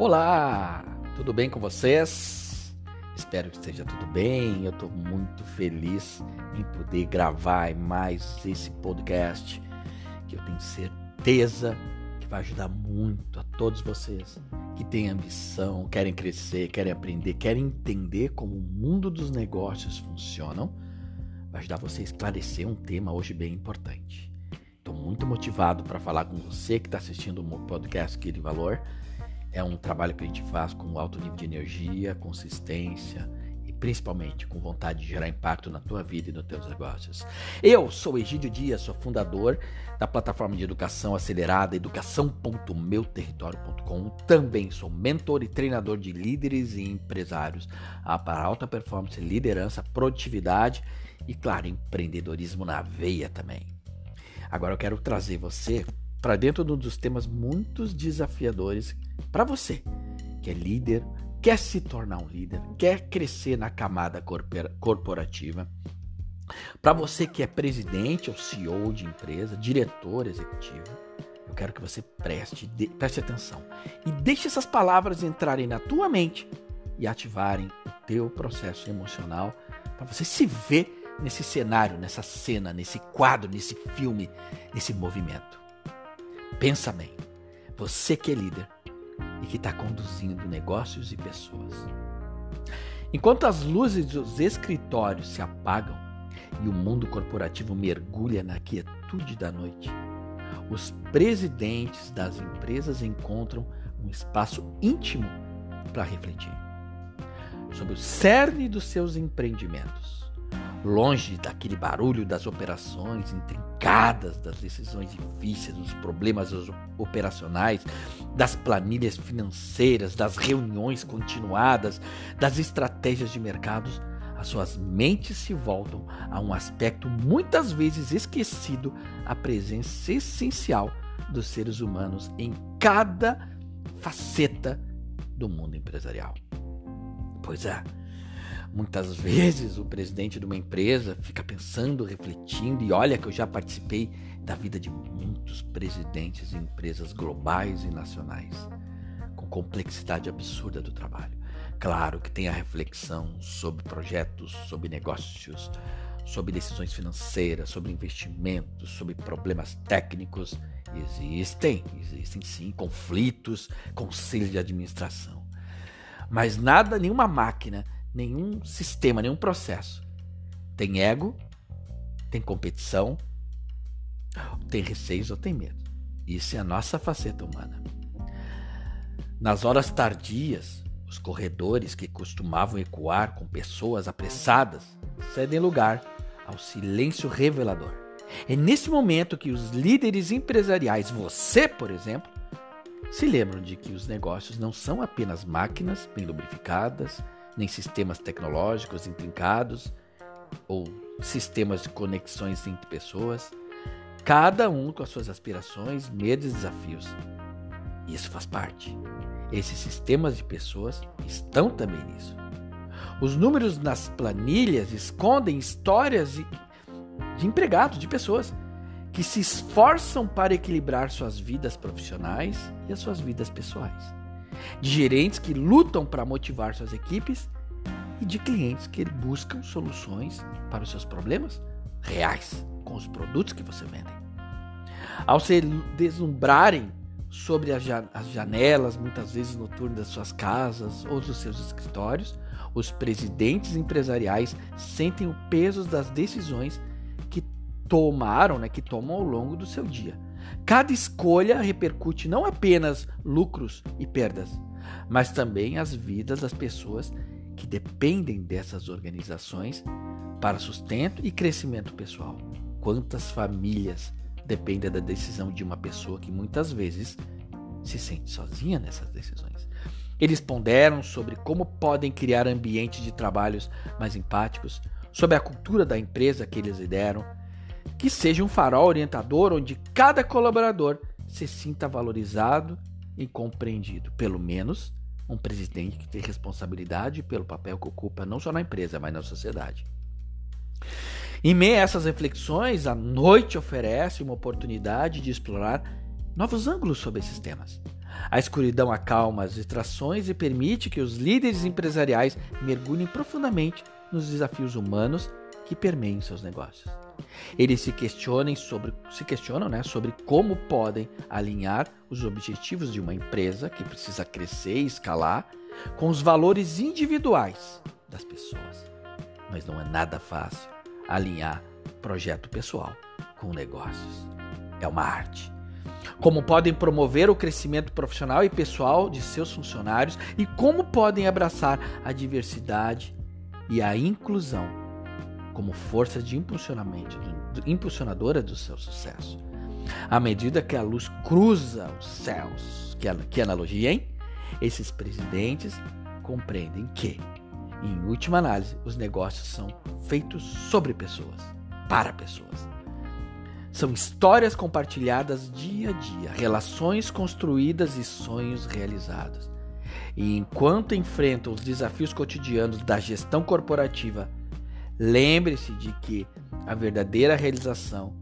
Olá, tudo bem com vocês? Espero que esteja tudo bem. Eu estou muito feliz em poder gravar mais esse podcast que eu tenho certeza que vai ajudar muito a todos vocês que têm ambição, querem crescer, querem aprender, querem entender como o mundo dos negócios funcionam. Vai ajudar você a esclarecer um tema hoje bem importante. Estou muito motivado para falar com você que está assistindo o podcast Aqui de Valor é um trabalho que a gente faz com alto nível de energia, consistência e principalmente com vontade de gerar impacto na tua vida e nos teus negócios. Eu sou Egídio Dias, sou fundador da plataforma de educação acelerada educação.meuterritório.com. Também sou mentor e treinador de líderes e empresários para alta performance, liderança, produtividade e, claro, empreendedorismo na veia também. Agora eu quero trazer você para dentro de um dos temas muito desafiadores para você, que é líder, quer se tornar um líder, quer crescer na camada corporativa. Para você que é presidente ou CEO de empresa, diretor executivo, eu quero que você preste, preste atenção e deixe essas palavras entrarem na tua mente e ativarem o teu processo emocional para você se ver nesse cenário, nessa cena, nesse quadro, nesse filme, nesse movimento. Pensa bem, você que é líder e que está conduzindo negócios e pessoas. Enquanto as luzes dos escritórios se apagam e o mundo corporativo mergulha na quietude da noite, os presidentes das empresas encontram um espaço íntimo para refletir sobre o cerne dos seus empreendimentos longe daquele barulho das operações intrincadas, das decisões difíceis, dos problemas operacionais, das planilhas financeiras, das reuniões continuadas, das estratégias de mercados, as suas mentes se voltam a um aspecto muitas vezes esquecido, a presença essencial dos seres humanos em cada faceta do mundo empresarial. Pois é, Muitas vezes o presidente de uma empresa fica pensando, refletindo, e olha que eu já participei da vida de muitos presidentes de empresas globais e nacionais, com complexidade absurda do trabalho. Claro que tem a reflexão sobre projetos, sobre negócios, sobre decisões financeiras, sobre investimentos, sobre problemas técnicos. Existem, existem sim conflitos, conselhos de administração. Mas nada, nenhuma máquina nenhum sistema, nenhum processo. Tem ego, tem competição, tem receios ou tem medo. Isso é a nossa faceta humana. Nas horas tardias, os corredores que costumavam ecoar com pessoas apressadas cedem lugar ao silêncio revelador. É nesse momento que os líderes empresariais, você, por exemplo, se lembram de que os negócios não são apenas máquinas bem lubrificadas, nem sistemas tecnológicos intrincados ou sistemas de conexões entre pessoas, cada um com as suas aspirações, medos e desafios. Isso faz parte. Esses sistemas de pessoas estão também nisso. Os números nas planilhas escondem histórias de empregados, de pessoas que se esforçam para equilibrar suas vidas profissionais e as suas vidas pessoais de gerentes que lutam para motivar suas equipes e de clientes que buscam soluções para os seus problemas reais com os produtos que você vende. Ao se deslumbrarem sobre as janelas, muitas vezes noturnas das suas casas ou dos seus escritórios, os presidentes empresariais sentem o peso das decisões tomaram, né, que tomam ao longo do seu dia Cada escolha repercute não apenas lucros e perdas, mas também as vidas das pessoas que dependem dessas organizações para sustento e crescimento pessoal. Quantas famílias dependem da decisão de uma pessoa que muitas vezes se sente sozinha nessas decisões? Eles ponderam sobre como podem criar ambientes de trabalhos mais empáticos, sobre a cultura da empresa que eles lideram, que seja um farol orientador onde cada colaborador se sinta valorizado e compreendido. Pelo menos um presidente que tem responsabilidade pelo papel que ocupa não só na empresa, mas na sociedade. Em meio a essas reflexões, a noite oferece uma oportunidade de explorar novos ângulos sobre esses temas. A escuridão acalma as distrações e permite que os líderes empresariais mergulhem profundamente nos desafios humanos que permeiam seus negócios. Eles se questionem sobre, se questionam né, sobre como podem alinhar os objetivos de uma empresa que precisa crescer e escalar com os valores individuais das pessoas. Mas não é nada fácil alinhar projeto pessoal com negócios. É uma arte. Como podem promover o crescimento profissional e pessoal de seus funcionários e como podem abraçar a diversidade e a inclusão como força de impulsionamento, impulsionadora do seu sucesso. À medida que a luz cruza os céus, que, que analogia, hein? Esses presidentes compreendem que, em última análise, os negócios são feitos sobre pessoas, para pessoas. São histórias compartilhadas dia a dia, relações construídas e sonhos realizados. E enquanto enfrentam os desafios cotidianos da gestão corporativa, lembre-se de que a verdadeira realização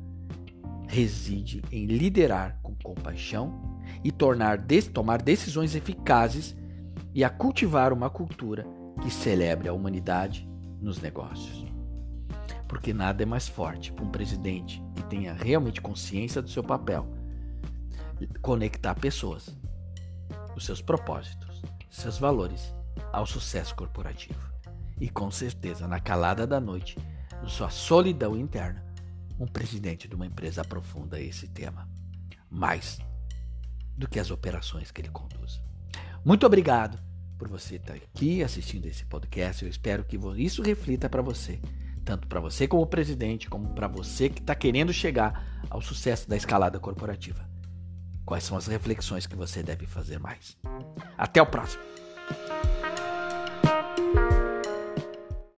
reside em liderar com compaixão e tornar, tomar decisões eficazes e a cultivar uma cultura que celebre a humanidade nos negócios. Porque nada é mais forte para um presidente que tenha realmente consciência do seu papel conectar pessoas, os seus propósitos, seus valores ao sucesso corporativo. E com certeza, na calada da noite, na sua solidão interna, um presidente de uma empresa aprofunda esse tema mais do que as operações que ele conduz. Muito obrigado por você estar aqui assistindo esse podcast. Eu espero que isso reflita para você, tanto para você como presidente, como para você que está querendo chegar ao sucesso da escalada corporativa. Quais são as reflexões que você deve fazer mais? Até o próximo!